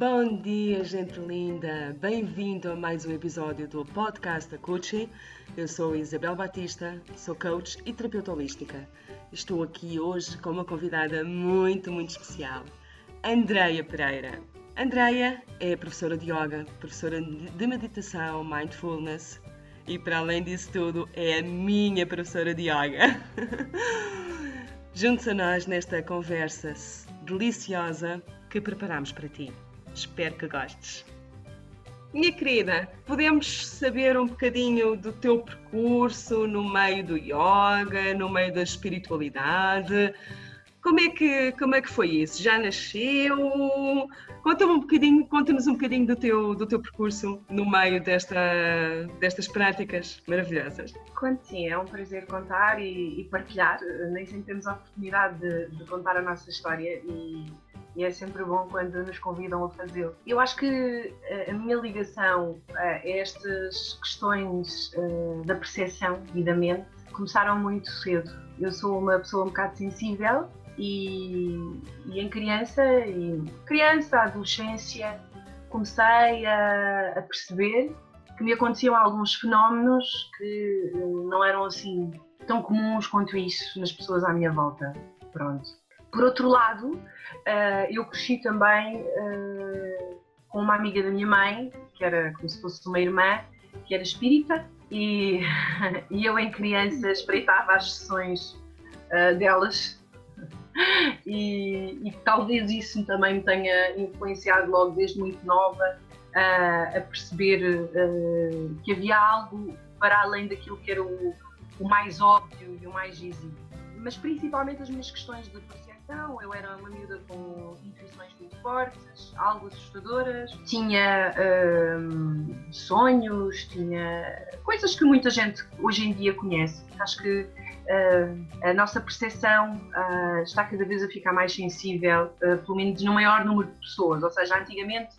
Bom dia, gente linda! Bem-vindo a mais um episódio do podcast da Coaching. Eu sou Isabel Batista, sou coach e terapeuta holística. Estou aqui hoje com uma convidada muito, muito especial, Andreia Pereira. Andreia é professora de yoga, professora de meditação, mindfulness e, para além disso tudo, é a minha professora de yoga. Junte-se a nós nesta conversa deliciosa que preparamos para ti. Espero que gostes. Minha querida, podemos saber um bocadinho do teu percurso no meio do yoga, no meio da espiritualidade? Como é que, como é que foi isso? Já nasceu? Conta-me um bocadinho, conta-nos um bocadinho do teu, do teu percurso no meio desta, destas práticas maravilhosas. Quando sim, é um prazer contar e, e partilhar. Nem sempre temos a oportunidade de, de contar a nossa história e e é sempre bom quando nos convidam a fazê-lo. Eu acho que eh, a minha ligação a estas questões eh, da percepção e da mente começaram muito cedo. Eu sou uma pessoa um bocado sensível e, e em criança, e criança, adolescência, comecei a, a perceber que me aconteciam alguns fenómenos que eh, não eram assim tão comuns quanto isso nas pessoas à minha volta. Pronto. Por outro lado, uh, eu cresci também uh, com uma amiga da minha mãe, que era como se fosse uma irmã, que era espírita, e, e eu, em criança, espreitava as sessões uh, delas. E, e, talvez isso também me tenha influenciado logo desde muito nova a perceber que havia algo para além daquilo que era o, o mais óbvio e o mais visível. Mas principalmente as minhas questões de eu era uma miúda com intuições muito fortes, algo assustadoras, tinha hum, sonhos, tinha coisas que muita gente hoje em dia conhece. Acho que uh, a nossa percepção uh, está cada vez a ficar mais sensível, uh, pelo menos no maior número de pessoas. Ou seja, antigamente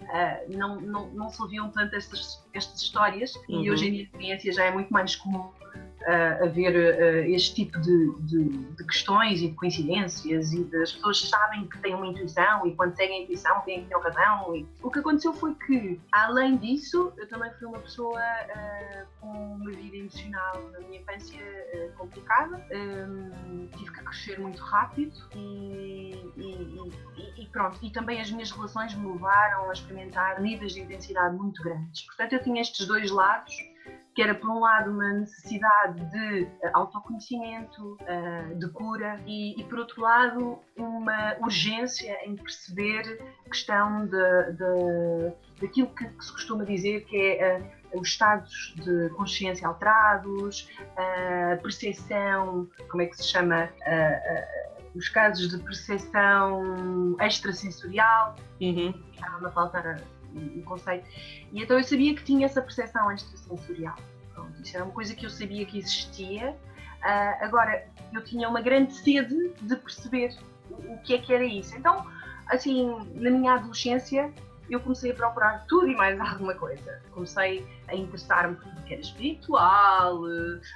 não, não, não se ouviam tanto estas, estas histórias uhum. e hoje em dia a experiência já é muito mais comum uh, haver uh, este tipo de, de, de, questões e de coincidências e as pessoas sabem que têm uma intuição e quando seguem a intuição têm que ter razão. E... O que aconteceu foi que, além disso, eu também fui uma pessoa uh, com uma vida emocional na minha infância uh, complicada, um, tive que crescer muito rápido e, e, e, pronto. E também as minhas relações me levaram a experimentar níveis de intensidade muito grandes. Portanto, eu tinha estes dois lados que era por um lado uma necessidade de eh, autoconhecimento, eh, de cura e, e por outro lado uma urgência em perceber a questão de, de, daquilo que, que, se costuma dizer que é uh, os estados de consciência alterados, a percepção, como é que se chama? Uh, os casos de percepção extrasensorial, uhum. estava a faltar o conceito. E então eu sabia que tinha essa percepção extrasensorial. Pronto, isso era uma coisa que eu sabia que existia. Uh, agora, eu tinha uma grande sede de perceber o, o que é que era isso. Então, assim, na minha adolescência, eu comecei a procurar tudo e mais alguma coisa. Comecei a interessar-me por tudo que era espiritual,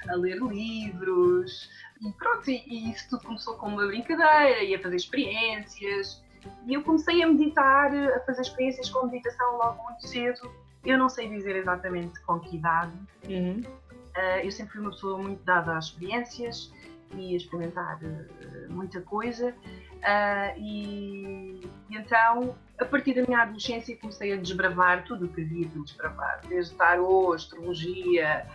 a ler livros, e pronto, e, e isso tudo começou como uma brincadeira, e a fazer experiências, e eu comecei a meditar, a fazer experiências com meditação logo muito cedo. Eu não sei dizer exatamente com que idade. Uhum. Uh, eu sempre fui uma pessoa muito dada às experiências e a experimentar uh, muita coisa. Uh, e, e, então, a partir da minha adolescência, comecei a desbravar tudo o que havia de desbravar, desde tarô, astrologia,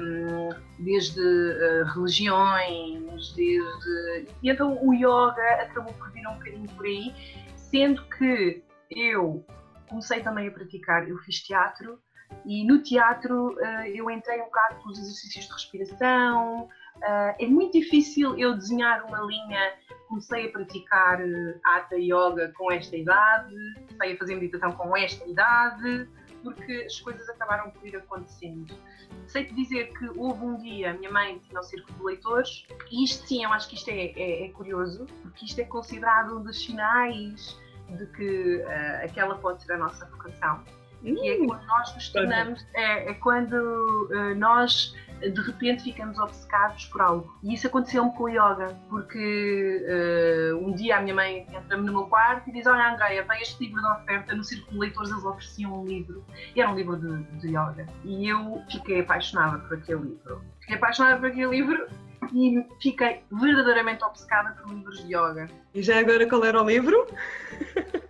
um, desde uh, religiões, desde. E então o yoga acabou por vir um bocadinho por aí, sendo que eu comecei também a praticar, eu fiz teatro e no teatro uh, eu entrei um bocado pelos exercícios de respiração. Uh, é muito difícil eu desenhar uma linha. Comecei a praticar uh, Hatha Yoga com esta idade, comecei a fazer meditação com esta idade, porque as coisas acabaram por ir acontecendo. Sei-te dizer que houve um dia, a minha mãe tinha o círculo de leitores, e isto sim, eu acho que isto é, é, é curioso, porque isto é considerado um dos sinais de que uh, aquela pode ser a nossa vocação. E é hum, quando nós nos tornamos, é, é quando uh, nós de repente ficamos obcecados por algo. E isso aconteceu-me com o yoga, porque uh, um dia a minha mãe entra-me no meu quarto e diz: Olha, Andréia, vem este livro de oferta no Círculo de Leitores, eles ofereciam um livro. E era um livro de, de yoga. E eu fiquei apaixonada por aquele livro. Fiquei apaixonada por aquele livro e fiquei verdadeiramente obcecada por livros de yoga. E já agora qual era o livro?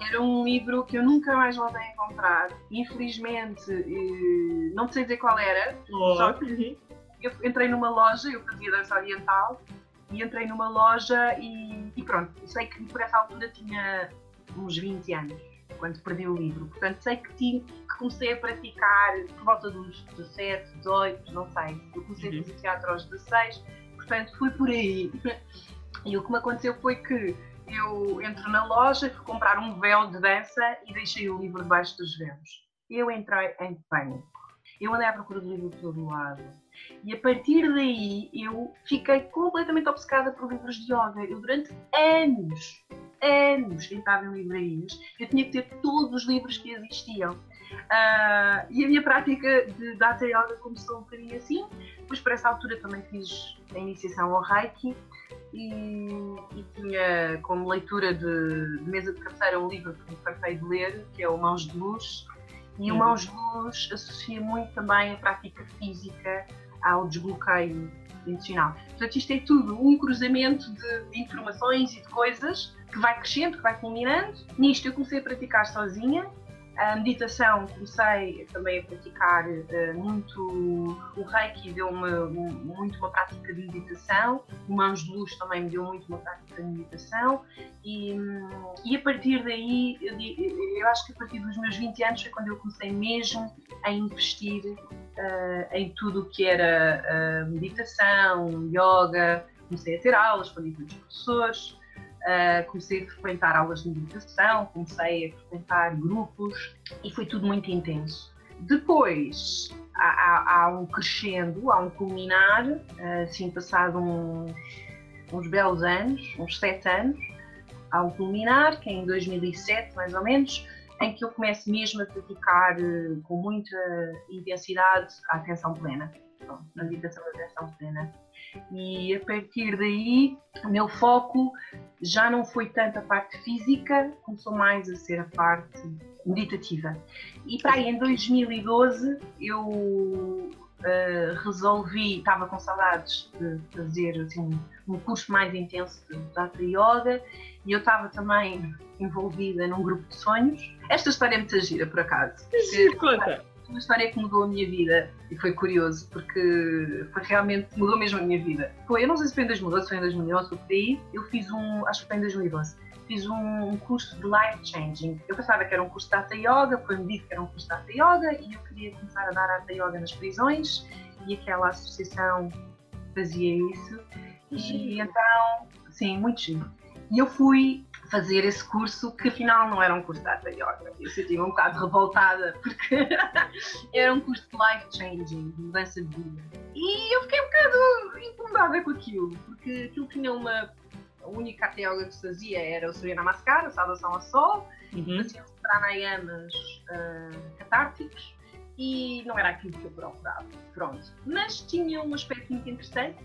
Era um livro que eu nunca mais voltei a encontrar. Infelizmente, eh, não sei dizer qual era. Oh. Só que eu entrei numa loja, eu fazia dança oriental, e entrei numa loja e, e pronto. Sei que por essa altura tinha uns 20 anos, quando perdi o livro. Portanto, sei que, tinha, que comecei a praticar por volta dos 17, 18, não sei. Eu comecei uhum. a fazer teatro aos 16, portanto, fui por aí. E o que me aconteceu foi que eu entro na loja, fui comprar um véu de dança e deixei o livro debaixo dos véus. Eu entrei em pânico. Eu andei à procura do livro por todo lado. E a partir daí eu fiquei completamente obcecada por livros de yoga. Eu durante anos, anos tentava em livrarias. Eu tinha que ter todos os livros que existiam. Uh, e a minha prática de Data Yoga começou um bocadinho assim. Depois, por essa altura, também fiz a iniciação ao Reiki e, e tinha como leitura de, de, mesa de cabeceira um livro que me fartei de ler, que é o Mãos de Luz. E o uhum. Mãos de Luz associa muito também a prática física ao desbloqueio emocional. Portanto, isto é tudo um cruzamento de, de informações e de coisas que vai crescendo, que vai culminando. Nisto eu comecei a praticar sozinha, a meditação comecei também a praticar uh, muito, o Reiki deu-me muito uma prática de meditação, o Mãos de Luz também me deu muito uma prática de meditação e, e a partir daí, eu, eu, acho que a partir dos meus 20 anos foi quando eu comecei mesmo a investir uh, em tudo o que era uh, meditação, yoga, comecei a ter aulas com diferentes professores, Uh, comecei a frequentar aulas de meditação, comecei a frequentar grupos e foi tudo muito intenso. Depois há, há, há um crescendo, há um culminar, uh, assim passado uns, uns belos anos, uns sete anos, há um culminar que é em 2007 mais ou menos, em que eu começo mesmo a praticar uh, com muita intensidade a atenção plena, a meditação da atenção plena. E a partir daí, o meu foco já não foi tanto a parte física, começou mais a ser a parte meditativa. E para aí em 2012 eu uh, resolvi, estava com saudades de fazer assim, um curso mais intenso de Hatha Yoga e eu estava também envolvida num grupo de sonhos. Esta história é muito gira, por acaso. Sim, conta uma história que mudou a minha vida e foi curioso porque foi realmente mudou mesmo a minha vida. Foi, eu não sei se foi em 2012, foi em 2011, foi por aí, eu fiz um, acho que foi em 2012, fiz um, um curso de life changing. Eu pensava que era um curso de Hatha Yoga, foi-me dito que era um curso de Hatha Yoga e eu queria começar a dar Hatha Yoga nas prisões e aquela associação fazia isso. E então, sim, muito giro. E eu fui fazer esse curso, que afinal não era um curso de Hatha Yoga. Eu senti um bocado revoltada, porque era um curso de life changing, de mudança de vida. E eu fiquei um bocado incomodada com aquilo, porque aquilo tinha uma. A única Hatha Yoga que se fazia era o Surya Namaskar, a saudação ao sol, uhum. faziam pranayamas uh, catárticos e não era aquilo que eu procurava. Pronto. Mas tinha um aspecto muito interessante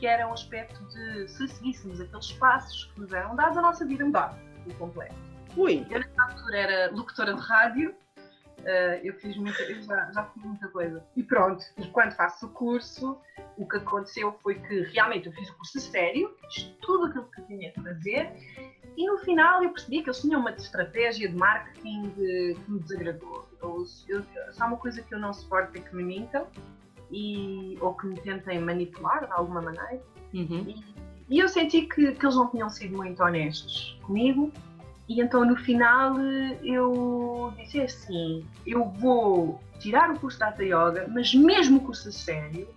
que era um aspecto de se seguíssemos aqueles passos que nos eram dados, a nossa vida mudava por completo. Ui. Eu, nessa altura, era locutora de rádio, uh, eu fiz muita, eu já, já fiz muita coisa. E pronto, e quando faço o curso, o que aconteceu foi que realmente eu fiz o curso a sério, fiz tudo aquilo que tinha que fazer, e no final eu percebi que eles tinham uma estratégia de marketing de, que me desagradou. Eu, eu, só uma coisa que eu não suporto é que me mintam e, ou que me tentem manipular de alguma maneira. Uhum. E, e, eu senti que, que eles não tinham sido muito honestos comigo. E então no final eu disse assim: eu vou tirar o curso de Hatha Yoga, mas mesmo o curso a sério,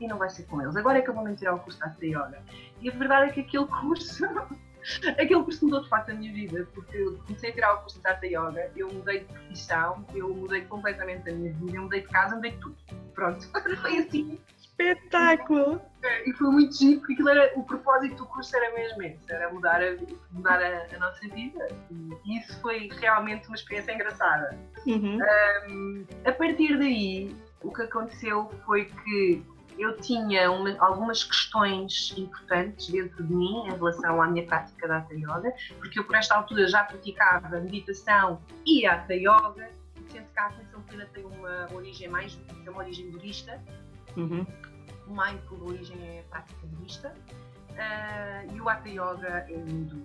e não vai ser com eles. Agora é que eu vou me tirar o curso de Hatha Yoga. E a verdade é que aquele curso aquele curso mudou de facto a minha vida, porque eu comecei a tirar o curso de Hatha Yoga, eu mudei de profissão, eu mudei completamente a minha vida, eu mudei de casa, mudei de tudo. Pronto, foi assim. Espetáculo! E foi muito giro, porque aquilo era, o propósito do curso era mesmo esse, era mudar a, mudar a, a nossa vida. E isso foi realmente uma experiência engraçada. Uhum. Um, a partir daí, o que aconteceu foi que eu tinha uma, algumas questões importantes dentro de mim em relação à minha prática da Hatha Yoga, porque eu por esta altura já praticava meditação e Hatha Yoga, sendo que a atenção plena tem uma origem mais, tem uma origem budista, uhum. o mindful origem é prática budista, uh, e o Hatha Yoga é hindu.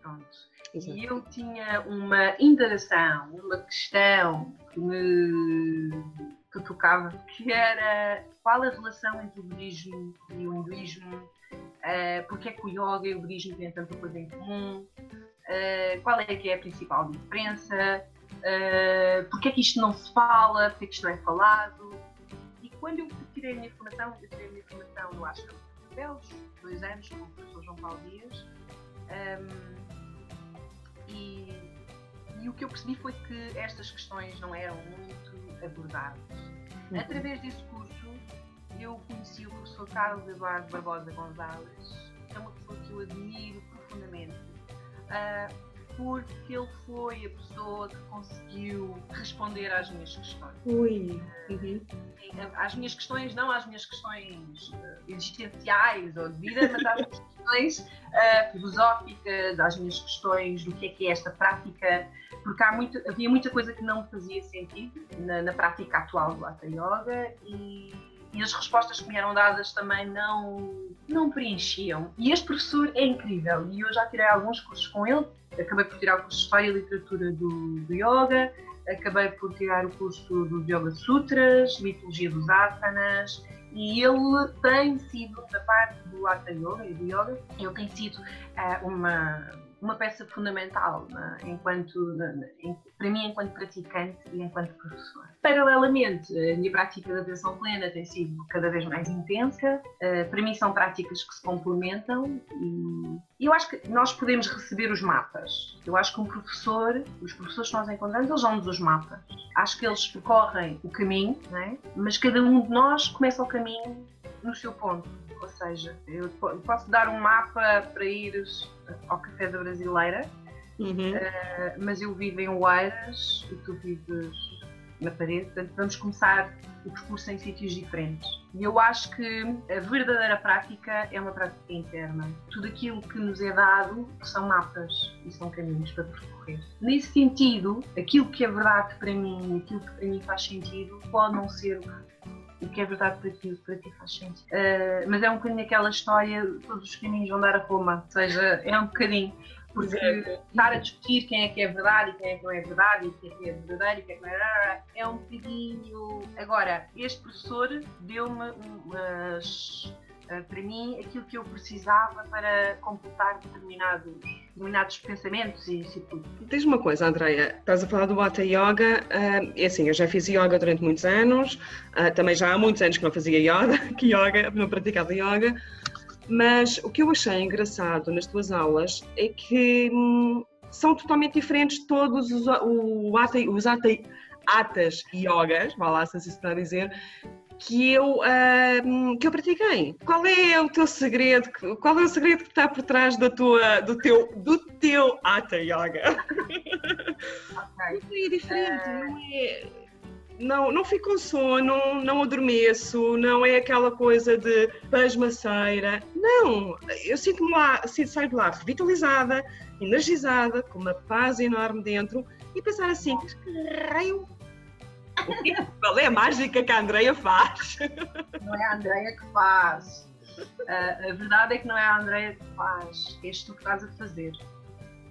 Pronto. Exato. E eu tinha uma interação, uma questão que me que tocava, que era qual a relação entre o budismo e o hinduísmo, uh, porque é que o yoga e o budismo têm tanta coisa em comum, uh, qual é que é a principal diferença, uh, porque é que isto não se fala, porque é que isto não é falado. E quando eu tirei a minha formação, eu tirei a minha formação no Ashram de dois anos, com o professor João Paulo Dias, um, e, e o que eu percebi foi que estas questões não eram muito abordadas. Uhum. Através desse curso, eu conheci o professor Carlos Eduardo Barbosa Gonzalez, que é uma pessoa que eu admiro profundamente, uh, porque ele foi a pessoa que conseguiu responder às minhas questões. Ui. Uhum. Às minhas questões, não às minhas questões uh, existenciais ou de vida, mas às minhas questões uh, filosóficas, às minhas questões do que é que é esta prática porque há muito, havia muita coisa que não fazia sentido na, na prática atual do Hatha Yoga e, e, as respostas que me eram dadas também não, não preenchiam. E este professor é incrível. E eu já tirei alguns cursos com ele, acabei por tirar o curso de História e Literatura do, do Yoga, acabei por tirar o curso dos Yoga Sutras, Mitologia dos Asanas, e ele tem sido, da parte do Hatha Yoga e do Yoga, ele tem sido uh, uma uma peça fundamental né, enquanto, para mim enquanto praticante e enquanto professor. Paralelamente, a minha prática de atenção plena tem sido cada vez mais intensa. Uh, para mim são práticas que se complementam e eu acho que nós podemos receber os mapas. Eu acho que um professor, os professores que nós encontramos, eles dão-nos os mapas. Acho que eles percorrem o caminho, é? mas cada um de nós começa o caminho no seu ponto. Ou seja, eu posso dar um mapa para ires ao Café da Brasileira, uhum. uh, mas eu vivo em Oeiras e tu vives na parede, portanto vamos começar o percurso em sítios diferentes. E eu acho que a verdadeira prática é uma prática interna. Tudo aquilo que nos é dado são mapas e são caminhos para percorrer. Nesse sentido, aquilo que é verdade para mim, aquilo que para mim faz sentido, pode não ser o que é verdade para ti, o que para ti faz sentido. Uh, mas é um bocadinho aquela história, todos os caminhos vão dar a Roma, ou seja, é um bocadinho. Porque estar a discutir quem é que é verdade e quem é que não é verdade, e quem é que é verdadeiro e quem é que não é, é um bocadinho. Agora, este professor deu-me umas para mim aquilo que eu precisava para completar determinados, determinados pensamentos e isso tudo. Diz uma coisa, Andreia, estás a falar do Hatha Yoga, é assim, eu já fiz yoga durante muitos anos, uh, também já há muitos anos que não fazia yoga, que yoga, não praticava yoga, mas o que eu achei engraçado nas tuas aulas é que hum, são totalmente diferentes todos os, o, hatha, os hatha, atas yogas, vá lá se assim se está a dizer, que eu, uh, que eu pratiquei. Qual é o teu segredo? Qual é o segredo que está por trás da tua, do teu, do teu Hatha Yoga? Okay. É diferente, uh... não é não, não fico com sono, não adormeço, não é aquela coisa de pasmaceira. Não, eu sinto-me lá, saio de lá revitalizada, energizada, com uma paz enorme dentro e pensar assim, que raio qual é a mágica que a Andreia faz? Não é a Andreia que faz. Uh, a verdade é que não é a Andreia que faz, és tu que estás a fazer.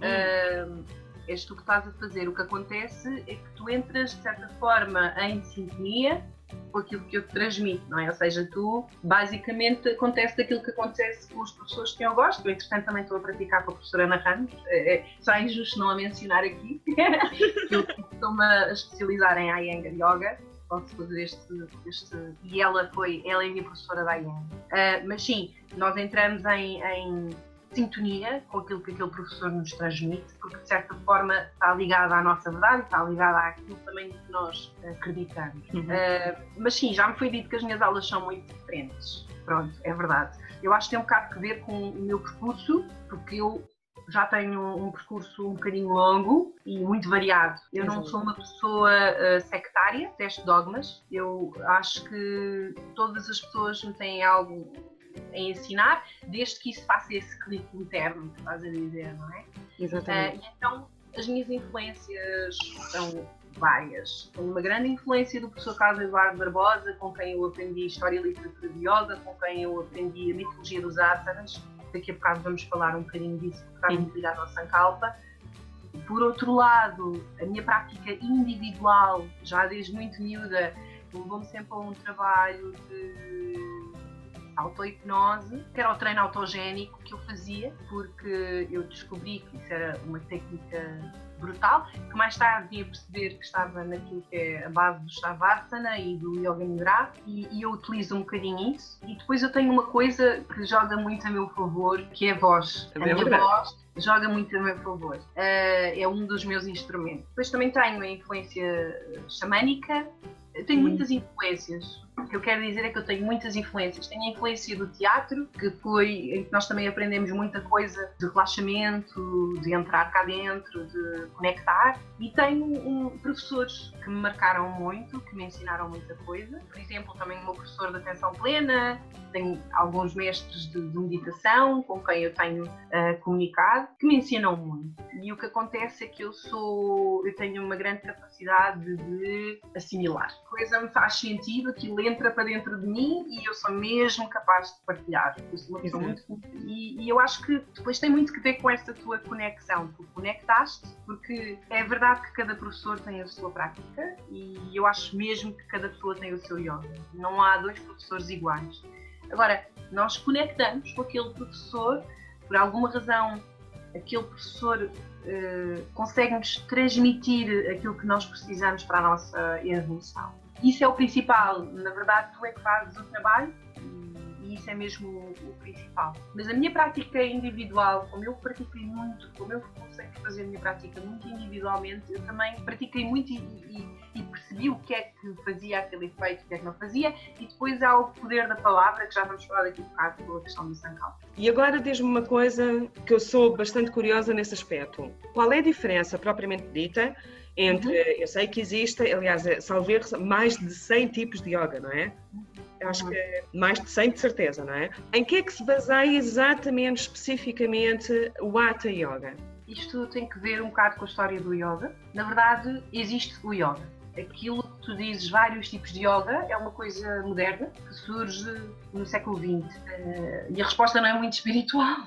Hum. Uh, és tu que estás a fazer. O que acontece é que tu entras, de certa forma, em sintonia com aquilo que eu te transmito, não é? Ou seja, tu, basicamente, acontece aquilo que acontece com os professores que eu gosto. Eu, entretanto, também estou a praticar com a professora Ana Ramos. É, é, só é injusto não a mencionar aqui, eu estou-me a especializar em Iyengar Yoga. Posso fazer este, este... E ela foi, ela é minha professora da Iyengar. Uh, mas sim, nós entramos em, em sintonia com aquilo que aquele professor nos transmite, porque de certa forma está ligada à nossa verdade, está ligada àquilo também que nós acreditamos. Uhum. Uh, mas sim, já me foi dito que as minhas aulas são muito diferentes. Pronto, é verdade. Eu acho que tem um bocado que ver com o meu percurso, porque eu já tenho um percurso um bocadinho longo e muito variado. Eu não sou uma pessoa uh, sectária, testo dogmas. Eu acho que todas as pessoas me têm algo a ensinar, desde que isso faça esse clique interno, que estás a dizer, não é? Exatamente. Uh, então, as minhas influências são várias. Tenho uma grande influência do professor Carlos Eduardo Barbosa, com quem eu aprendi História e Literatura de Yoga, com quem eu aprendi a Mitologia dos Asanas. Daqui a bocado vamos falar um bocadinho disso, porque está muito ligado ao Sankalpa. Por outro lado, a minha prática individual, já desde muito miúda, levou-me sempre a um trabalho de autohipnose, que era o treino autogénico que eu fazia, porque eu descobri que isso era uma técnica brutal, que mais tarde vim a perceber que estava naquilo que é a base do Shavasana e do Yoga Nidra, e, e, eu utilizo um bocadinho isso. E depois eu tenho uma coisa que joga muito a meu favor, que é a voz. A minha voz joga muito a meu favor. Uh, é um dos meus instrumentos. Depois também tenho a influência xamânica, tenho hum. muitas influências. O que eu quero dizer é que eu tenho muitas influências. Tenho a influência do teatro, que foi em que nós também aprendemos muita coisa de relaxamento, de entrar cá dentro, de conectar. E tenho um, professores que me marcaram muito, que me ensinaram muita coisa. Por exemplo, também o meu professor de atenção plena, tenho alguns mestres de, de meditação com quem eu tenho uh, comunicado, que me ensinam muito. E o que acontece é que eu sou, eu tenho uma grande capacidade de assimilar. A coisa me faz sentido, aquilo entra para dentro de mim e eu sou mesmo capaz de partilhar. Eu sou uma pessoa muito. E, e, eu acho que depois tem muito que ver com esta tua conexão. Tu conectaste, porque é verdade que cada professor tem a sua prática e eu acho mesmo que cada pessoa tem o seu yoga. Não há dois professores iguais. Agora, nós conectamos com aquele professor, por alguma razão, aquele professor uh, consegue-nos transmitir aquilo que nós precisamos para a nossa evolução. Isso é o principal. Na verdade, tu é que fazes o trabalho e isso é mesmo o, principal. Mas a minha prática individual, como eu pratiquei muito, como eu a fazer a minha prática muito individualmente, eu também pratiquei muito e, e, e, percebi o que é que fazia aquele efeito, o que é que não fazia, e depois há o poder da palavra, que já vamos falar daqui a bocado pela questão do Sancal. E agora diz-me uma coisa que eu sou bastante curiosa nesse aspecto. Qual é a diferença propriamente dita entre, uhum. eu sei que existe, aliás, é, salver mais de 100 tipos de yoga, não é? Acho que é mais de 100 de certeza, não é? Em que é que se baseia exatamente, especificamente, o Hatha Yoga? Isto tem que ver um bocado com a história do yoga. Na verdade, existe o yoga. Aquilo que tu dizes, vários tipos de yoga, é uma coisa moderna que surge no século XX. Eh, e a resposta não é muito espiritual.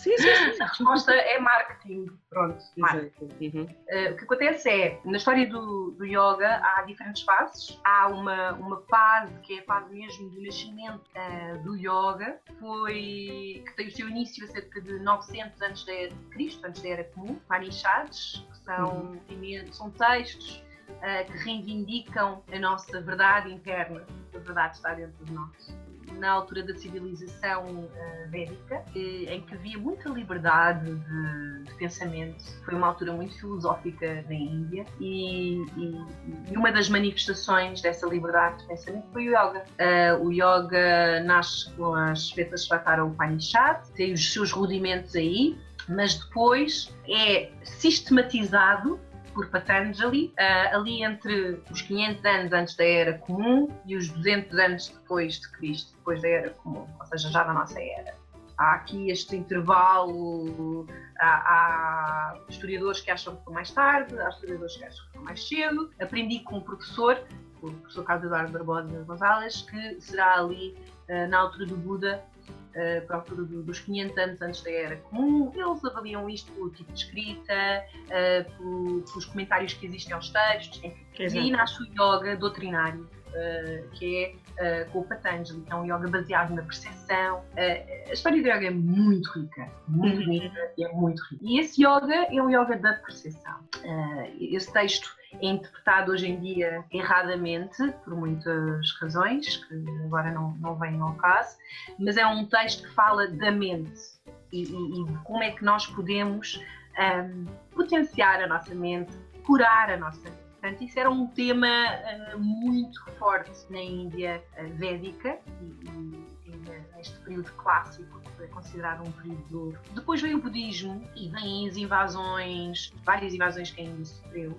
Sim, sim, sim. A resposta é marketing. Pronto, marketing. Uhum. Uh, o que acontece é, na história do, do, yoga, há diferentes fases. Há uma, uma fase que é a fase mesmo do nascimento uh, do yoga, foi, que tem o seu início a cerca de 900 antes da era de Cristo, antes da era comum. Upanishads, que são, uhum. são textos uh, que reivindicam a nossa verdade interna. A verdade está dentro de nós na altura da civilização uh, védica, em que havia muita liberdade de, de, pensamento. Foi uma altura muito filosófica na Índia e, e, e, uma das manifestações dessa liberdade de pensamento foi o yoga. Uh, o yoga nasce com as Svetasvatara Upanishad, tem os seus rudimentos aí, mas depois é sistematizado por Patanjali, uh, ali entre os 500 anos antes da Era Comum e os 200 anos depois de Cristo, depois da Era Comum, ou seja, já na nossa Era. Há aqui este intervalo, há, há historiadores que acham que foi mais tarde, há historiadores que acham que foi mais cedo. Aprendi com um professor, o professor Carlos Eduardo Barbosa Gonzalez, que será ali uh, na altura do Buda, uh, para a altura dos 500 anos antes da Era Comum. Eles avaliam isto pelo tipo de escrita, uh, pelos comentários que existem aos textos, enfim. E aí nasce o yoga doutrinário, uh, que é com o Patanjali, que é um yoga baseado na percepção. a história do yoga é muito rica, muito uhum. rica e é muito rica. E esse yoga é um yoga da percepção. esse texto é interpretado hoje em dia erradamente, por muitas razões, que agora não, não vêm ao caso, mas é um texto que fala da mente e, e, e como é que nós podemos um, potenciar a nossa mente, curar a nossa mente. Portanto, isso era um tema uh, muito forte na Índia uh, védica e, e, na neste período clássico, que é considerado um período de ouro. Depois veio o budismo e vêm as invasões, várias invasões que ainda sofreu.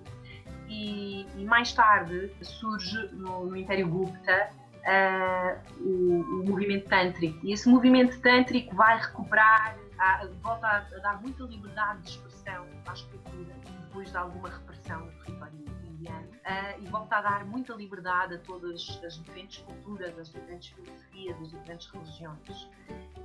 E, e mais tarde surge no, no Império Gupta uh, o, o, movimento tântrico. E esse movimento tântrico vai recuperar, a, volta a, a, dar muita liberdade de expressão à escritura, depois de alguma repressão no território indiano, uh, e volta a dar muita liberdade a todas as diferentes culturas, as diferentes filosofias, as diferentes religiões.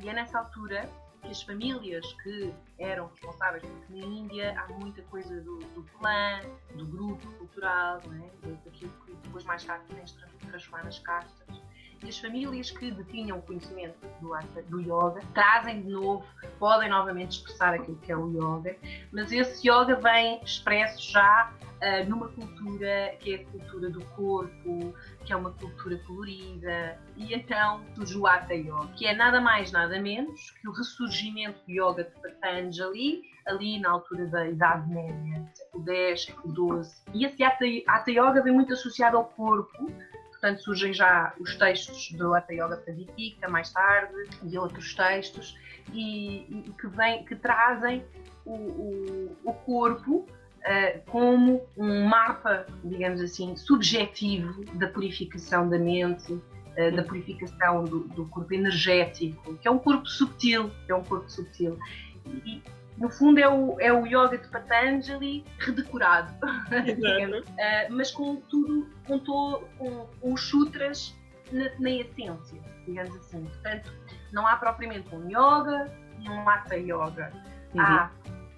E é nessa altura que as famílias que eram responsáveis, porque na Índia há muita coisa do, do clã, do grupo cultural, é? daquilo que depois mais tarde tem se transformar nas castas. E as famílias que detinham conhecimento do, do yoga trazem de novo, podem novamente expressar aquilo que é o yoga, mas esse yoga vem expresso já uh, numa cultura que é a cultura do corpo, que é uma cultura colorida, e então surge o Hatha Yoga, que é nada mais, nada menos que o ressurgimento do yoga de Patanjali, ali na altura da Idade Média, século X, século XII. E esse Hatha, Hatha Yoga vem muito associado ao corpo, portanto surgem já os textos do Hatha Yoga Pradipika mais tarde e outros textos e, e que, vem, que trazem o, o, o corpo uh, como um mapa, digamos assim, subjetivo da purificação da mente, uh, da purificação do, do, corpo energético, que é um corpo subtil, é um corpo subtil. E, no fundo é o, é o yoga de Patanjali redecorado, uh, mas com tudo, com, to, com, com os sutras na, na, essência, digamos assim. Portanto, não há propriamente um yoga e um hatha yoga. Uhum. Há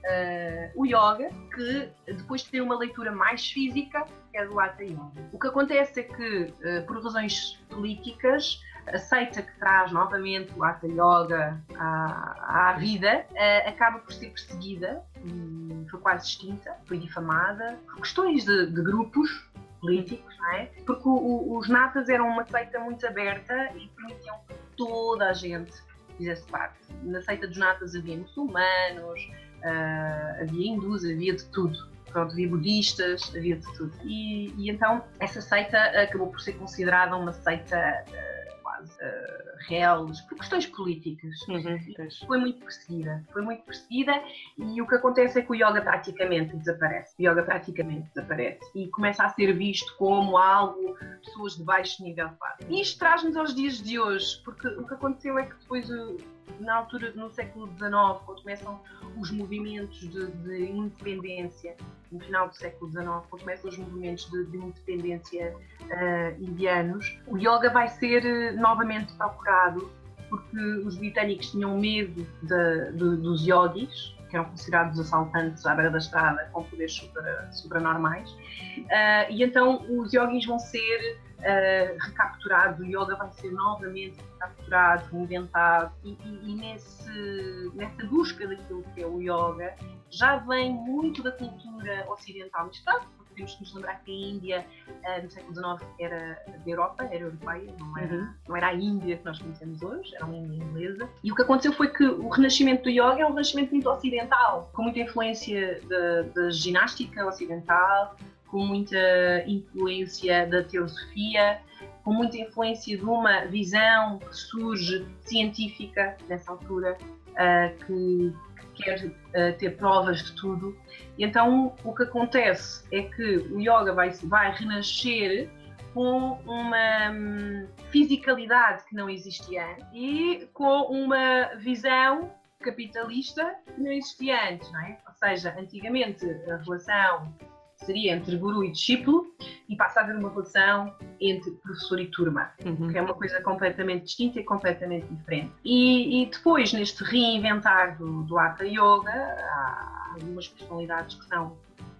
uh, o yoga, que depois de ter uma leitura mais física, é do Hatha Yoga. O que acontece é que, uh, por razões políticas, a seita que traz novamente o Hatha Yoga à, à vida uh, acaba por ser perseguida, foi quase extinta, foi difamada, por questões de, de grupos políticos, não é? Porque o, o, os natas eram uma seita muito aberta e permitiam que toda a gente fizesse parte. Na seita dos natas havia muçulmanos, uh, havia hindus, havia de tudo. Pronto, havia budistas, havia de tudo. E, e, então essa seita acabou por ser considerada uma seita uh, quase uh, real por questões políticas. Uhum, foi muito perseguida. Foi muito perseguida e o que acontece é que o yoga praticamente desaparece. O yoga praticamente desaparece e começa a ser visto como algo pessoas de baixo nível fazem. E isto traz-nos aos dias de hoje, porque o que aconteceu é que depois na altura, no século XIX, quando começam os movimentos de, de independência, no final do século XIX, quando começam os movimentos de, de independência uh, indianos, o yoga vai ser uh, novamente procurado porque os britânicos tinham medo de, de, dos yogis, que eram considerados assaltantes à beira da estrada com poderes super, uh, e então os yogis vão ser uh, recapturado, o yoga vai ser novamente recapturado, inventado, e, e, e nesse, nessa busca daquilo que é o yoga já vem muito da cultura ocidental misturada, porque temos que nos lembrar que a Índia uh, no século XIX era da Europa, era europeia, não era, uhum. não era a Índia que nós conhecemos hoje, era uma Índia inglesa. E o que aconteceu foi que o renascimento do yoga é um renascimento muito ocidental, com muita influência da, da ginástica ocidental, com muita influência da teosofia, com muita influência de uma visão que surge científica nessa altura, uh, que, que, quer uh, ter provas de tudo. E então o que acontece é que o yoga vai, vai renascer com uma hum, fisicalidade que não existia antes e com uma visão capitalista que não existia antes, não é? Ou seja, antigamente a relação seria entre guru e discípulo e passa a haver uma relação entre professor e turma, uhum. que é uma coisa completamente distinta e completamente diferente. E, e depois, neste reinventar do, do Hatha Yoga, há algumas personalidades que são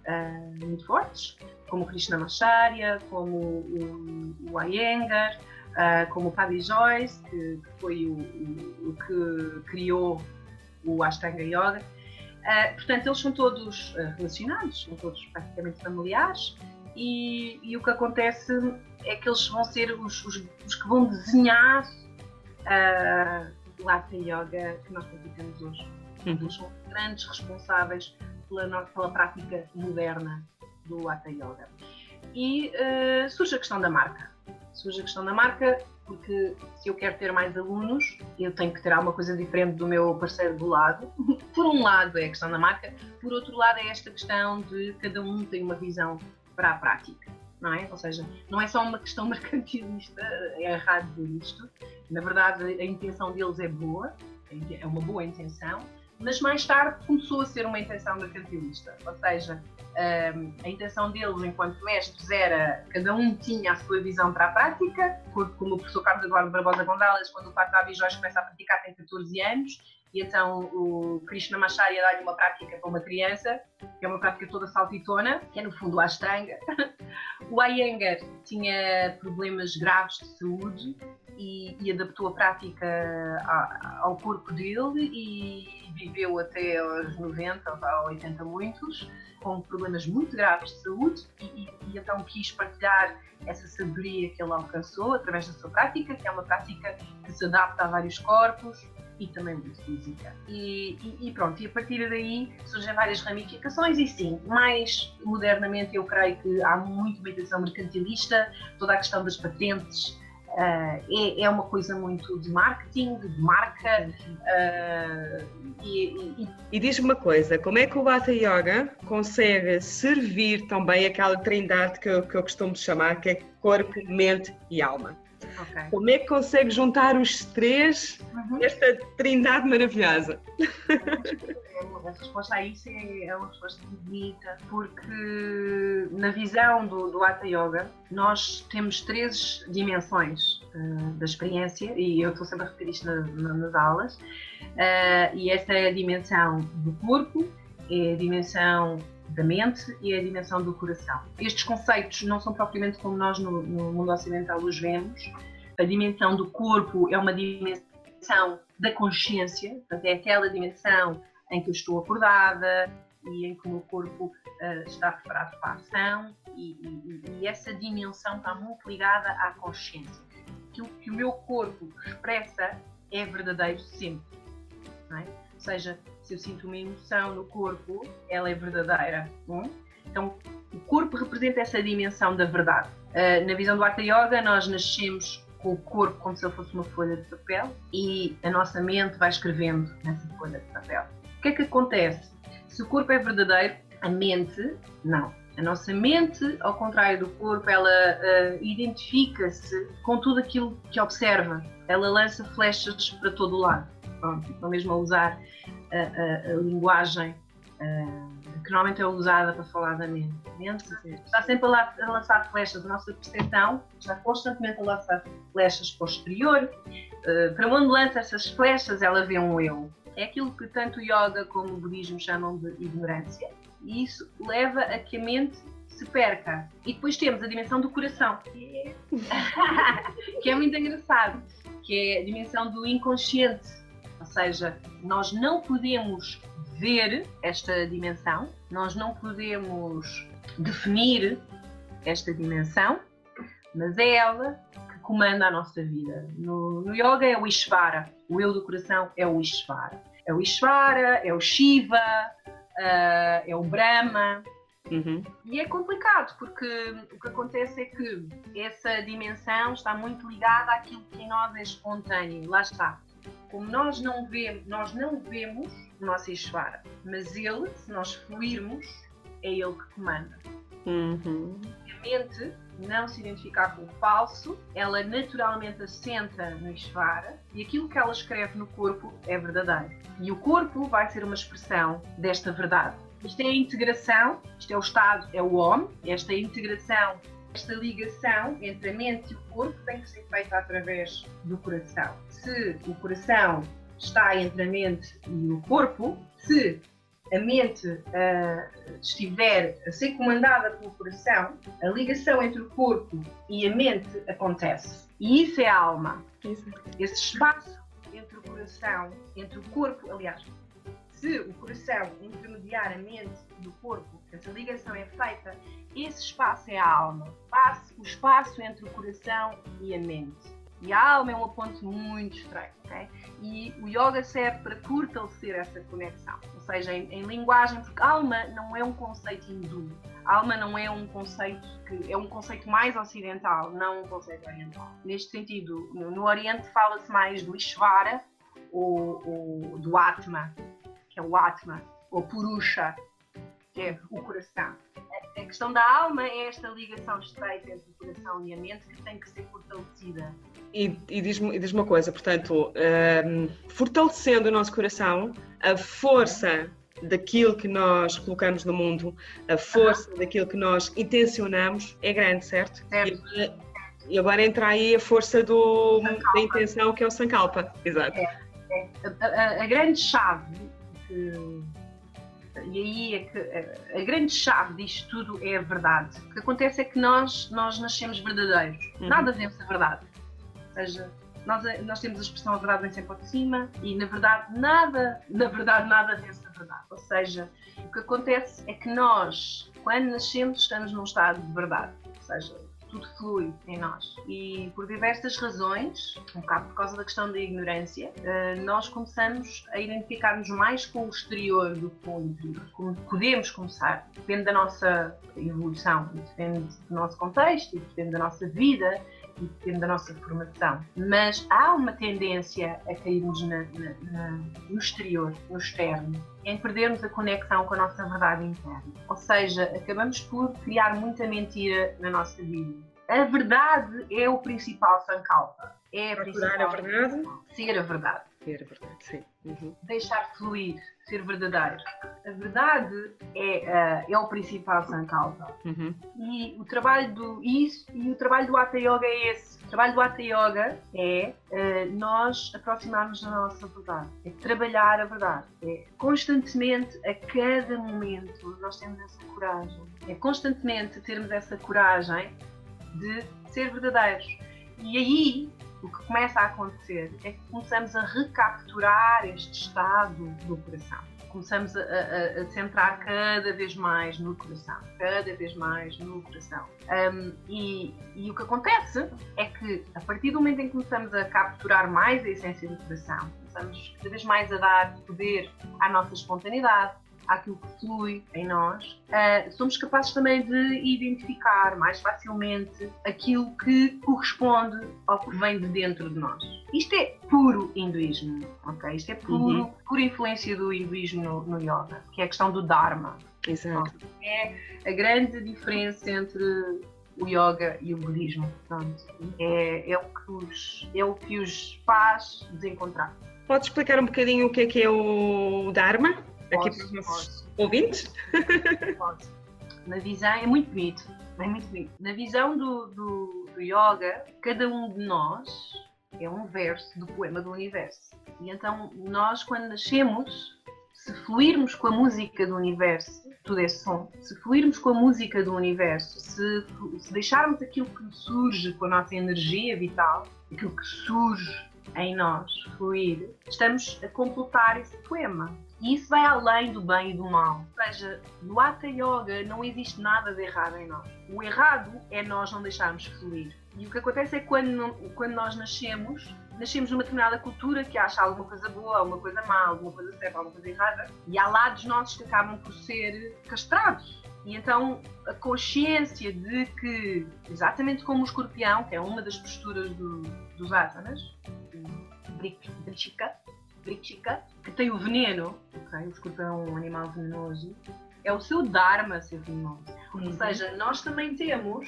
uh, muito fortes, como Krishnamacharya, como o, o Iyengar, uh, como o Paddy Joyce, que, que foi o, o, o que criou o Ashtanga Yoga Uh, portanto, eles são todos uh, relacionados, são todos praticamente familiares, e, e, o que acontece é que eles vão ser os, os, os que vão desenhar uh, o Hatha Yoga que nós praticamos hoje. Uhum. Eles são grandes responsáveis pela, pela prática moderna do Hatha Yoga. E surge a questão da marca. Surge a questão da marca, porque se eu quero ter mais alunos, eu tenho que ter alguma coisa diferente do meu parceiro do lado. Por um lado é a questão da marca, por outro lado é esta questão de cada um tem uma visão para a prática. Não é? Ou seja, não é só uma questão mercantilista, é errado dizer isto. Na verdade, a intenção deles é boa, é uma boa intenção, mas mais tarde começou a ser uma intenção mercantilista. Ou seja, um, a intenção deles, enquanto mestres, era cada um tinha a sua visão para a prática, como o professor Carlos Eduardo Barbosa Gonzalez, quando o Fatabi Jorge começa a praticar, tem 14 anos, e então o Krishna Macharya dá-lhe uma prática para uma criança, que é uma prática toda saltitona, que é no fundo a Ashtanga. o Iyengar tinha problemas graves de saúde e, e adaptou a prática ao corpo dele e viveu até aos 90 ou 80 muitos, com problemas muito graves de saúde e, e, e então quis partilhar essa sabedoria que ele alcançou através da sua prática, que é uma prática que se adapta a vários corpos, e também muito física. E, e, e, pronto, e a partir daí surgem várias ramificações e sim, mais modernamente eu creio que há muito meditação mercantilista, toda a questão das patentes, é, é, uma coisa muito de marketing, de marca. Uh, e, e, e diz-me uma coisa: como é que o Bata Yoga consegue servir também aquela trindade que eu, que eu costumo chamar, que é corpo, mente e alma? Okay. Como é que consegue juntar os três uhum. esta trindade maravilhosa? A resposta a isso é, é uma resposta bonita, porque na visão do, do Hatha Yoga nós temos três dimensões uh, da experiência, e eu estou sempre a repetir isto na, na, nas aulas, uh, e esta é a dimensão do corpo, é a dimensão da mente e a dimensão do coração. Estes conceitos não são propriamente como nós no, no mundo ocidental os vemos. A dimensão do corpo é uma dimensão da consciência, portanto, é aquela dimensão em que eu estou acordada e em que o meu corpo uh, está preparado para a ação, e, e, e, essa dimensão está muito ligada à consciência. Aquilo que o meu corpo expressa é verdadeiro sempre. É? Ou seja, se eu sinto uma emoção no corpo, ela é verdadeira. Hum? Então, o corpo representa essa dimensão da verdade. Uh, na visão do Hatha Yoga, nós nascemos com o corpo como se ele fosse uma folha de papel e a nossa mente vai escrevendo nessa folha de papel. O que é que acontece? Se o corpo é verdadeiro, a mente não. A nossa mente, ao contrário do corpo, ela uh, identifica-se com tudo aquilo que observa. Ela lança flechas para todo o lado. Pronto, então mesmo a usar a, a, linguagem uh, que normalmente é usada para falar da mente. Mente está sempre a, a, lançar flechas, a nossa percepção está constantemente a lançar flechas para o exterior. Uh, para onde lança essas flechas, ela vê um eu. É aquilo que tanto o yoga como o budismo chamam de ignorância, e isso leva a que a mente se perca. E depois temos a dimensão do coração, que é, é muito engraçado, que é a dimensão do inconsciente seja, nós não podemos ver esta dimensão, nós não podemos definir esta dimensão, mas é ela que comanda a nossa vida. No, no yoga é o Ishvara, o eu do coração é o Ishvara. É o Ishvara, é o Shiva, uh, é o Brahma. Uhum. E é complicado porque o que acontece é que essa dimensão está muito ligada àquilo que em nós é espontâneo. Lá está como nós não vemos, nós não vemos o nosso Ishvara, mas ele, se nós fluirmos, é ele que comanda. Uhum. A mente não se identificar com o falso, ela naturalmente assenta no Ishvara e aquilo que ela escreve no corpo é verdadeiro. E o corpo vai ser uma expressão desta verdade. Isto é a integração, isto é o estado, é o homem, esta integração esta ligação entre a mente e o corpo tem que ser feita através do coração. Se o coração está entre a mente e o corpo, se a mente uh, estiver a ser comandada pelo coração, a ligação entre o corpo e a mente acontece. E isso é a alma. Esse espaço entre o coração, entre o corpo, aliás, se o coração intermediar a mente do corpo, essa ligação é feita, esse espaço é a alma, o espaço entre o coração e a mente. E a alma é um ponto muito estreito, ok? E o yoga serve para fortalecer essa conexão, ou seja, em, em linguagem, porque alma não é um conceito hindu, alma não é um conceito que é um conceito mais ocidental, não um conceito oriental. Neste sentido, no, no Oriente fala-se mais do Ishvara ou, ou do Atma, que é o Atma, ou Purusha, que é o coração. A questão da alma é esta ligação estreita entre o coração e a mente que tem que ser fortalecida. E, e diz-me diz uma coisa, portanto, um, fortalecendo o nosso coração, a força daquilo que nós colocamos no mundo, a força uhum. daquilo que nós intencionamos é grande, certo? certo. E, e agora entra aí a força do, da intenção, que é o Sankalpa. Exato. É, é. A, a, a, grande chave que e aí é que a, grande chave disto tudo é a verdade. O que acontece é que nós, nós nascemos verdadeiros. Uhum. Nada vence a verdade. Ou seja, nós, nós temos a expressão a verdade vem sempre ao de cima e na verdade nada, na verdade nada vence a verdade. Ou seja, o que acontece é que nós, quando nascemos, estamos num estado de verdade. Ou seja, tudo flui em nós. E por diversas razões, um bocado por causa da questão da ignorância, eh, nós começamos a identificar-nos mais com o exterior do que com o interior. Como podemos começar, depende da nossa evolução, depende do nosso contexto, depende da nossa vida e depende da nossa formação. Mas há uma tendência a cairmos na, na, na, no exterior, no externo, em perdermos a conexão com a nossa verdade interna. Ou seja, acabamos por criar muita mentira na nossa vida. A verdade é o principal sankalpa. É a Procurar a verdade? Ser a verdade. Ser verdade, sim. Uhum. Deixar fluir, ser verdadeiro. A verdade é, uh, é o principal sankalpa. Uhum. E o trabalho do isso e o trabalho do Hatha Yoga é esse. O trabalho do Hatha Yoga é uh, nós aproximarmos da nossa verdade, é trabalhar a verdade, é constantemente, a cada momento, nós temos essa coragem, é constantemente termos essa coragem de ser verdadeiros. E aí o que começa a acontecer é que começamos a recapturar este estado do coração. Começamos a, a, a centrar cada vez mais no coração, cada vez mais no coração. Um, e, e o que acontece é que, a partir do momento em que começamos a capturar mais a essência do coração, começamos cada vez mais a dar poder à nossa espontaneidade, àquilo que flui em nós, uh, somos capazes também de identificar mais facilmente aquilo que corresponde ao que vem de dentro de nós. Isto é puro hinduísmo, ok? Isto é puro, uhum. pura influência do hinduísmo no, no, yoga, que é a questão do Dharma. Exato. É a grande diferença entre o yoga e o budismo. Portanto, é, é, o que os, é o que os faz desencontrar. Pode explicar um bocadinho o que é que é o Dharma? Aqui para os nossos ouvintes? Posso. Na visão, é muito bonito, é muito bonito. Na visão do, do, do yoga, cada um de nós é um verso do poema do universo. E então, nós, quando nascemos, se fluirmos com a música do universo, tudo é som, se fluirmos com a música do universo, se, se deixarmos aquilo que surge com a nossa energia vital, aquilo que surge em nós fluir, estamos a completar esse poema. E isso vai além do bem e do mal. Ou seja, no Hatha Yoga não existe nada de errado em nós. O errado é nós não deixarmos fluir. E o que acontece é que quando, quando nós nascemos, nascemos numa determinada cultura que acha alguma coisa boa, alguma coisa má, alguma coisa certa, alguma coisa errada, e há lados nossos que acabam por ser castrados. E então a consciência de que, exatamente como o escorpião, que é uma das posturas do, dos asanas, Brichika, Que tem o veneno, okay? o escorpião é um animal venenoso, é o seu Dharma ser venenoso. Uhum. Ou seja, nós também temos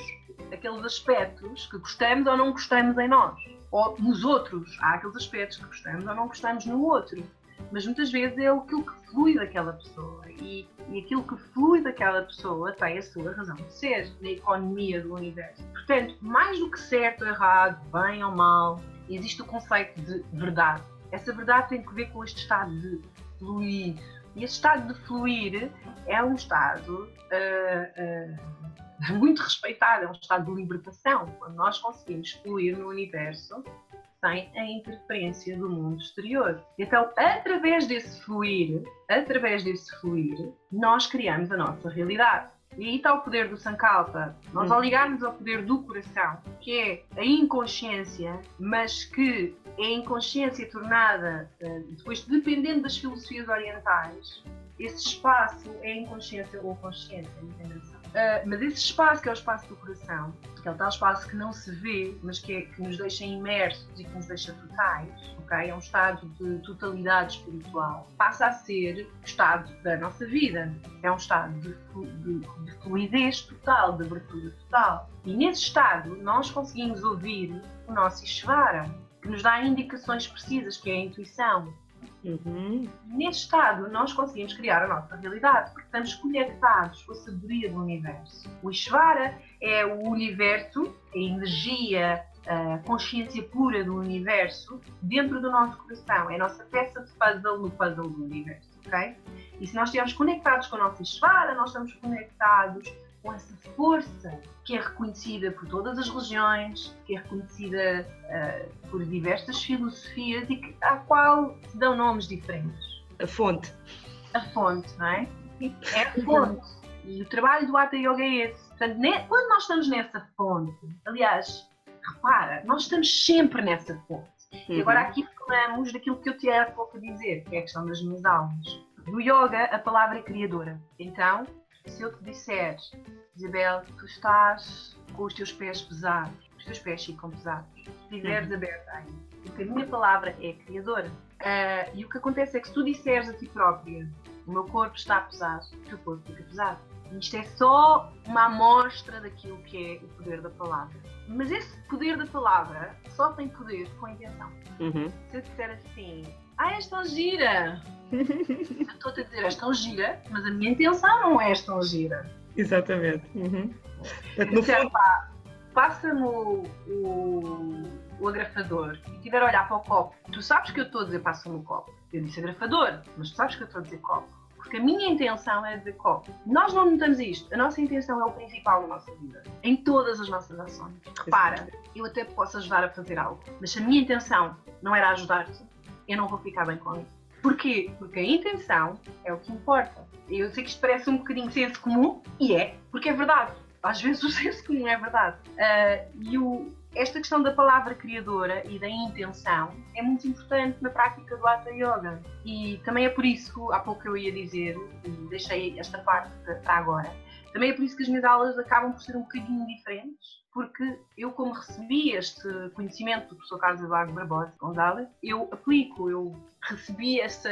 aqueles aspectos que gostamos ou não gostamos em nós. Ou nos outros, há aqueles aspectos que gostamos ou não gostamos no outro. Mas muitas vezes é aquilo que flui daquela pessoa. E, e aquilo que flui daquela pessoa tem a sua razão de ser na economia do universo. Portanto, mais do que certo ou errado, bem ou mal, existe o conceito de verdade. Essa verdade tem que ver com este estado de fluir. E esse estado de fluir é um estado uh, uh, muito respeitado, é um estado de libertação, quando nós conseguimos fluir no universo sem a interferência do mundo exterior. Então, através desse fluir, através desse fluir, nós criamos a nossa realidade. E aí está o poder do Sankalpa. Nós, ao ligarmos ao poder do coração, que é a inconsciência, mas que é a inconsciência tornada, eh, depois dependendo das filosofias orientais, esse espaço é inconsciência ou consciência, entendeu? Uh, mas esse espaço, que é o espaço do coração, que é o tal espaço que não se vê, mas que, é, que nos deixa imersos e que nos deixa totais, okay? é um estado de totalidade espiritual, passa a ser o estado da nossa vida. É um estado de, de, de fluidez total, de abertura total. E nesse estado, nós conseguimos ouvir o nosso Ishvara, que nos dá indicações precisas, que é a intuição, Uhum. Neste estado, nós conseguimos criar a nossa realidade, porque estamos conectados com a sabedoria do universo. O Ishvara é o universo, a energia, a consciência pura do universo dentro do nosso coração. É a nossa peça de puzzle no puzzle do universo, ok? E se nós estivermos conectados com a nossa Ishvara, nós estamos conectados com essa força que é reconhecida por todas as religiões, que é reconhecida uh, por diversas filosofias e que, à qual se dão nomes diferentes. A fonte. A fonte, não é? É a fonte. E o trabalho do Hatha Yoga é esse. Portanto, quando nós estamos nessa fonte, aliás, repara, nós estamos sempre nessa fonte. Uhum. E agora aqui falamos daquilo que eu tinha há pouco a dizer, que é a questão das minhas almas. No yoga, a palavra é criadora. Então, se eu te disser, Isabel, tu estás com os teus pés pesados, os teus pés ficam pesados, estiveres uhum. aberta porque a minha palavra é criadora. Uh, e o que acontece é que se tu disseres a ti própria, o meu corpo está pesado, o teu corpo fica pesado. Isto é só uma amostra daquilo que é o poder da palavra. Mas esse poder da palavra só tem poder com a intenção. Uhum. Se eu disser assim, ah, és tão gira, estou a dizer, és tão gira, mas a minha intenção não é tão gira. Exatamente. Uhum. No fundo... pá, passa-me o, o, o, agrafador e tiver a olhar para o copo, tu sabes que eu estou a dizer passa-me o copo. Eu disse agrafador, mas tu sabes que eu estou a dizer copo. Porque a minha intenção é dizer copo. Nós não notamos isto. A nossa intenção é o principal na nossa vida. Em todas as nossas ações. Repara, eu até posso ajudar a fazer algo, mas se a minha intenção não era ajudar-te, eu não vou ficar bem com isso. Porquê? Porque a intenção é o que importa. Eu sei que isto parece um bocadinho senso comum, e é, porque é verdade. Às vezes o senso comum é verdade. Uh, e o, esta questão da palavra criadora e da intenção é muito importante na prática do Hatha Yoga. E também é por isso, há pouco eu ia dizer, e deixei esta parte para agora, também é por isso que as minhas aulas acabam por ser um bocadinho diferentes, porque eu, como recebi este conhecimento do professor Carlos Eduardo Barbosa Gonzalez, eu aplico, eu recebi essa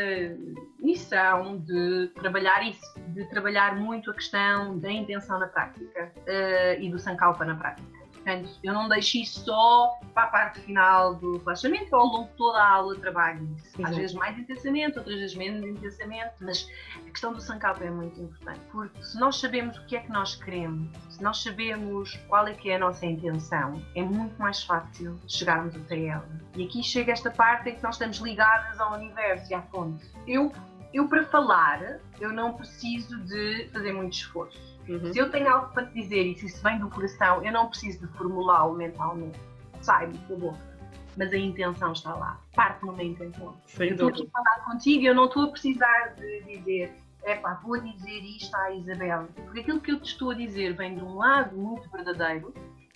missão de trabalhar isso, de trabalhar muito a questão da intenção na prática uh, e do Sankalpa na prática. Portanto, eu não deixo isso só para a parte final do relaxamento, ao longo de toda a aula trabalho nisso. Às vezes mais intensamente, outras vezes menos intensamente, mas a questão do Sankalpa é muito importante, porque se nós sabemos o que é que nós queremos, se nós sabemos qual é que é a nossa intenção, é muito mais fácil chegarmos até ela. E aqui chega esta parte em que nós estamos ligadas ao universo e à fonte. Eu, eu para falar, eu não preciso de fazer muito esforço Uhum. Se eu tenho algo para te dizer e se isso vem do coração, eu não preciso de formulá-lo mentalmente. Sai-me da boca. Mas a intenção está lá. Parte numa intenção. Sem eu estou aqui a falar contigo e eu não estou a precisar de dizer é pá, vou dizer isto à Isabel. Porque aquilo que eu te estou a dizer vem de um lado muito verdadeiro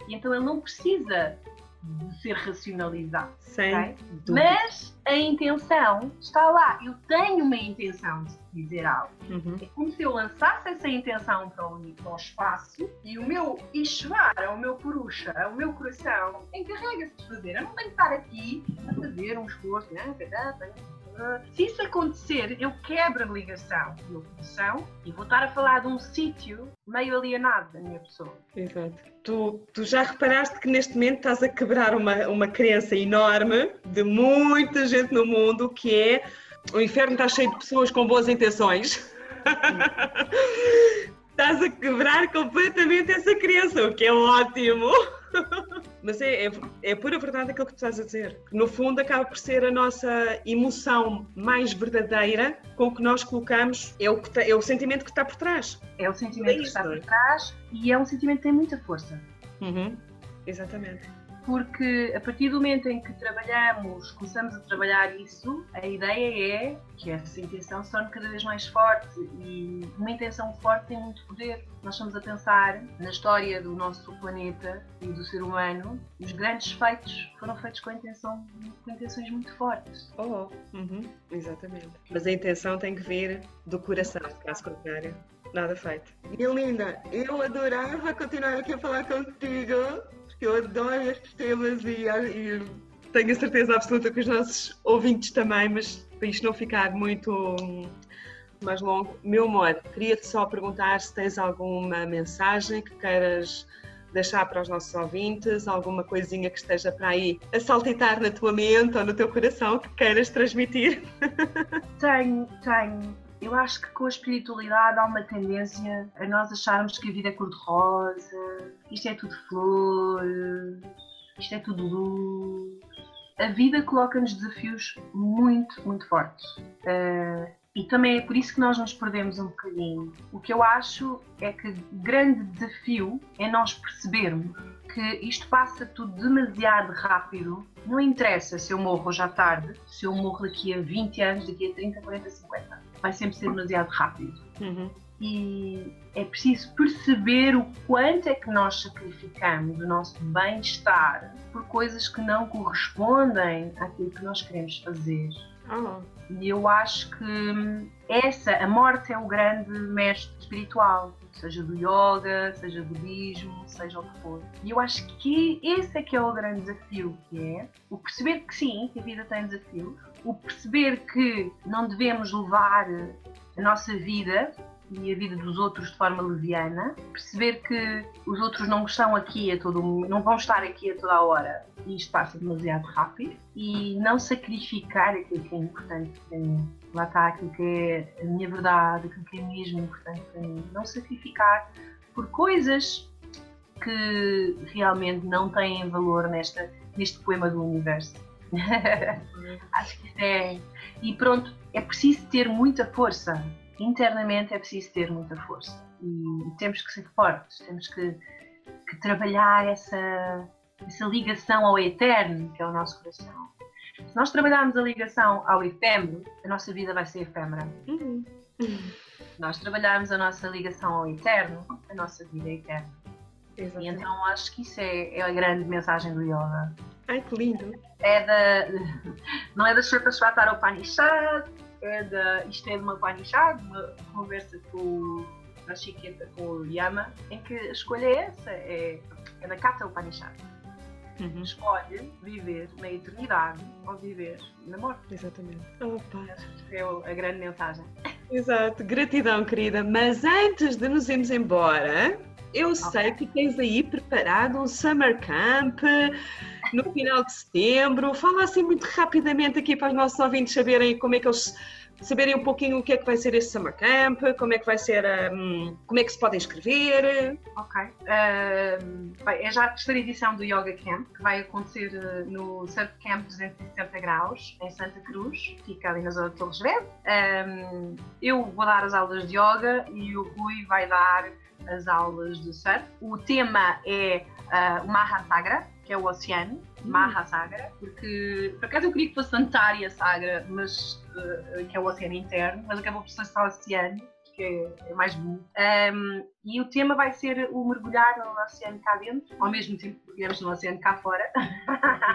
e então ele não precisa de ser racionalizado. Sem okay? Mas a intenção está lá. Eu tenho uma intenção de dizer algo. Uhum. É como se eu lançasse essa intenção para o, para o espaço e o meu Ishvara, o meu Purusha, o meu coração encarrega-se de fazer. Eu não tenho que estar aqui a fazer um esforço. Né? Se isso acontecer, eu quebro a ligação do meu coração e vou estar a falar de um sítio meio alienado da minha pessoa. Exato. Tu, tu já reparaste que neste momento estás a quebrar uma, uma crença enorme de muita gente no mundo que é o inferno está cheio de pessoas com boas intenções. estás a quebrar completamente essa crença, o que é ótimo. Mas é, é, é, pura verdade aquilo que tu estás a dizer. No fundo, acaba por ser a nossa emoção mais verdadeira com o que nós colocamos, é o, que é o sentimento que está por trás. É o sentimento é que está por trás e é um sentimento que tem muita força. Uhum. Exatamente. Porque a partir do momento em que trabalhamos, começamos a trabalhar isso, a ideia é que essa intenção se torne cada vez mais forte e uma intenção forte tem muito poder. Nós estamos a pensar na história do nosso planeta e do ser humano, os grandes feitos foram feitos com, intenção, com intenções muito fortes. Oh, uhum, exatamente. Mas a intenção tem que vir do coração, caso contrário nada feito. E linda, eu adorava continuar aqui a falar contigo, eu adoro estes temas e, e tenho a certeza absoluta que os nossos ouvintes também, mas para isto não ficar muito mais longo, meu amor, queria-te só perguntar se tens alguma mensagem que queiras deixar para os nossos ouvintes, alguma coisinha que esteja para aí a saltitar na tua mente ou no teu coração que queiras transmitir? Tenho, tenho. Eu acho que com a espiritualidade há uma tendência a nós acharmos que a vida é cor-de-rosa, isto é tudo flores, isto é tudo luz. A vida coloca-nos desafios muito, muito fortes. Uh, e também é por isso que nós nos perdemos um bocadinho. O que eu acho é que o grande desafio é nós percebermos que isto passa tudo demasiado rápido. Não interessa se eu morro à tarde, se eu morro daqui a 20 anos, daqui a 30, 40, 50 vai sempre ser demasiado rápido. Uhum. E é preciso perceber o quanto é que nós sacrificamos o nosso bem-estar por coisas que não correspondem àquilo que nós queremos fazer. Uhum. E eu acho que essa, a morte é o grande mestre espiritual, seja do yoga, seja do budismo, seja o que for. E eu acho que esse é que é o grande desafio, que é o perceber que sim, que a vida tem desafios, o perceber que não devemos levar a nossa vida e a vida dos outros de forma leviana, perceber que os outros não estão aqui a todo não vão estar aqui a toda a hora e isto passa demasiado rápido e não sacrificar aquilo que é importante para mim. Lá está aquilo que é a minha verdade, aquilo que é mesmo importante para mim. Não sacrificar por coisas que realmente não têm valor nesta, neste poema do universo. Acho que é. E pronto, é preciso ter muita força. Internamente é preciso ter muita força. E temos que ser fortes, temos que, que trabalhar essa, essa ligação ao eterno, que é o nosso coração. Se nós trabalharmos a ligação ao efêmero, a nossa vida vai ser efêmera. Uhum. Se nós trabalharmos a nossa ligação ao eterno, a nossa vida é eterna. Exatamente. E então acho que isso é, é a grande mensagem do yoga. Ai, que lindo! É da. Não é da Shweta Upanishad, é da. Isto é de uma Upanishad, uma conversa com a Chiqueta com o Yama, em que a escolha é essa, é, é da Kata Upanishad. Uhum. Escolhe viver na eternidade ou viver na morte. Exatamente. Opa. É a grande mensagem. Exato. Gratidão, querida. Mas antes de nos irmos embora, eu okay. sei que tens aí preparado um summer camp no final de setembro. Fala assim muito rapidamente aqui para os nossos ouvintes saberem como é que eles saberem um pouquinho o que é que vai ser este Summer Camp, como é que vai ser, um, como é que se podem inscrever. Ok. Uh, bem, é já a terceira edição do Yoga Camp, que vai acontecer uh, no Surf Camp 260 graus, em Santa Cruz, fica ali na zona de Torres Vedras. Um, eu vou dar as aulas de yoga e o Rui vai dar as aulas de surf. O tema é uh, o Mahasagra, que é o oceano, hum. Mahasagra, porque por acaso eu queria que fosse Antária Sagra, mas uh, que é o oceano interno, mas acabou por ser só oceano, que é, é mais bonito. Um, e o tema vai ser o mergulhar no oceano cá dentro, ao mesmo tempo que mergulhamos no oceano cá fora.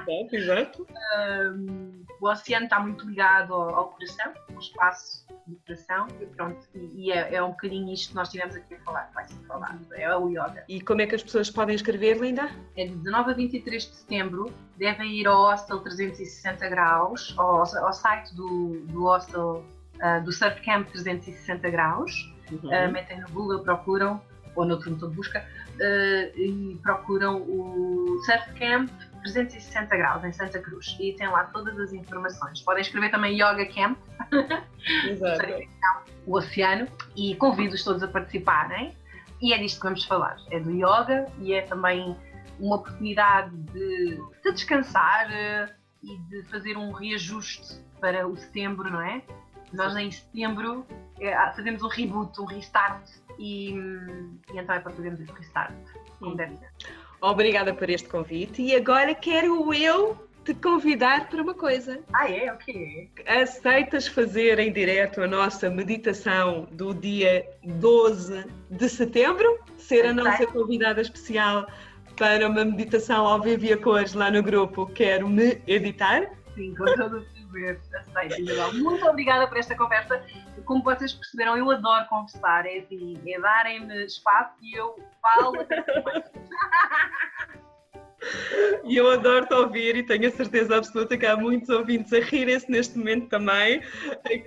Exato, exato. Um, o oceano está muito ligado ao, ao coração, ao espaço do coração, e pronto, e, e é, é, um bocadinho isto que nós tivemos aqui a falar, vai ser falado, é o yoga. E como é que as pessoas podem escrever, Linda? É de 19 a 23 de setembro, devem ir ao Hostel 360 Graus, ao, ao site do, do Hostel uh, do Surf Camp 360 Graus, uhum. uh, metem no Google, procuram, ou noutro motor de busca, uh, e procuram o Surf Camp 360 graus em Santa Cruz e tem lá todas as informações. Podem escrever também Yoga Camp, o oceano, e convido-os todos a participarem. E é disto que vamos falar: é do yoga e é também uma oportunidade de, de descansar e de fazer um reajuste para o setembro, não é? Nós em setembro é, fazemos um reboot, um restart e, e então é para fazermos esse restart, como deve ser. Obrigada por este convite e agora quero eu te convidar para uma coisa. Ah, é? O quê? Aceitas fazer em direto a nossa meditação do dia 12 de setembro? Ser a nossa convidada especial para uma meditação ao vivo e a cores lá no grupo Quero Me Editar? Sim, com todo prazer. Aceito, Isabel. Muito obrigada por esta conversa. Como vocês perceberam, eu adoro conversar. É assim, é darem-me espaço e eu falo. E eu adoro-te ouvir e tenho a certeza absoluta que há muitos ouvintes a rirem-se neste momento também,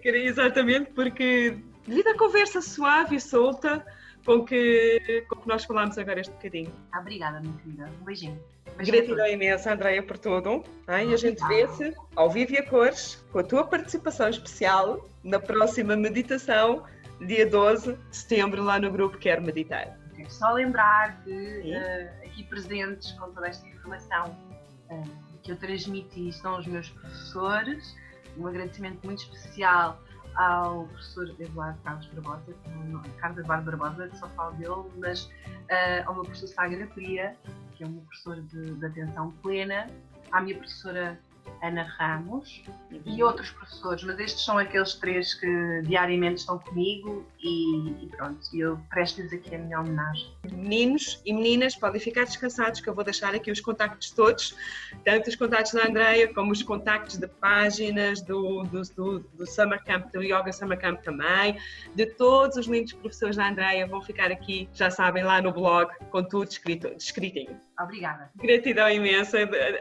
exatamente porque devido à conversa suave e solta com que, com que nós falámos agora este bocadinho. Obrigada, minha querida. Um beijinho. Gratidão imensa, Andréia, por tudo. Tá? E a gente vê-se ao vivo e a cores, com a tua participação especial na próxima meditação, dia 12 de setembro, lá no grupo Quero Meditar. Só lembrar que uh, aqui presentes com toda esta informação uh, que eu transmiti estão os meus professores. Um agradecimento muito especial ao professor Eduardo Carlos Barbosa, Carlos Eduardo Barbosa, que só falo dele, mas uh, ao meu professor Sagra Fria, que é meu professor de, de atenção plena, à minha professora Ana Ramos uhum. e outros professores, mas estes são aqueles três que diariamente estão comigo e, e pronto, eu presto-lhes aqui a minha homenagem. Meninos e meninas, podem ficar descansados que eu vou deixar aqui os contactos todos, tanto os contactos da Andreia como os contactos de páginas do, do, do, do Summer Camp, do Yoga Summer Camp também, de todos os lindos professores da Andreia vão ficar aqui, já sabem, lá no blog, com tudo escrito, escritinho. Obrigada. Gratidão imensa,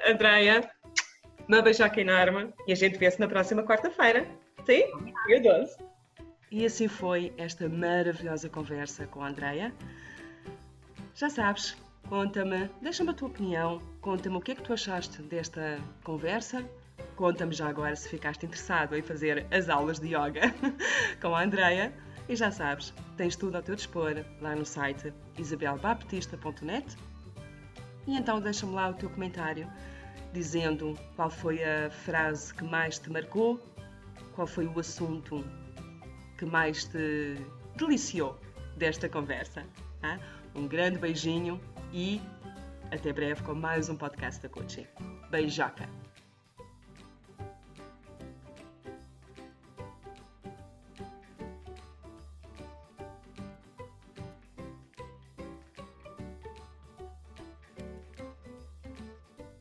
Andreia uma beijoca enorme e a gente vê-se na próxima quarta-feira. Sim? Dia 12. E assim foi esta maravilhosa conversa com a Andrea. Já sabes, conta-me, deixa-me a tua opinião, conta-me o que é que tu achaste desta conversa. Conta-me já agora se ficaste interessado em fazer as aulas de yoga com a Andrea. E já sabes, tens tudo ao teu dispor lá no site isabelbaptista.net. E então deixa-me lá o teu comentário dizendo qual foi a frase que mais te marcou, qual foi o assunto que mais te deliciou desta conversa. Tá? Um grande beijinho e até breve com mais um podcast da Coaching. Beijoca!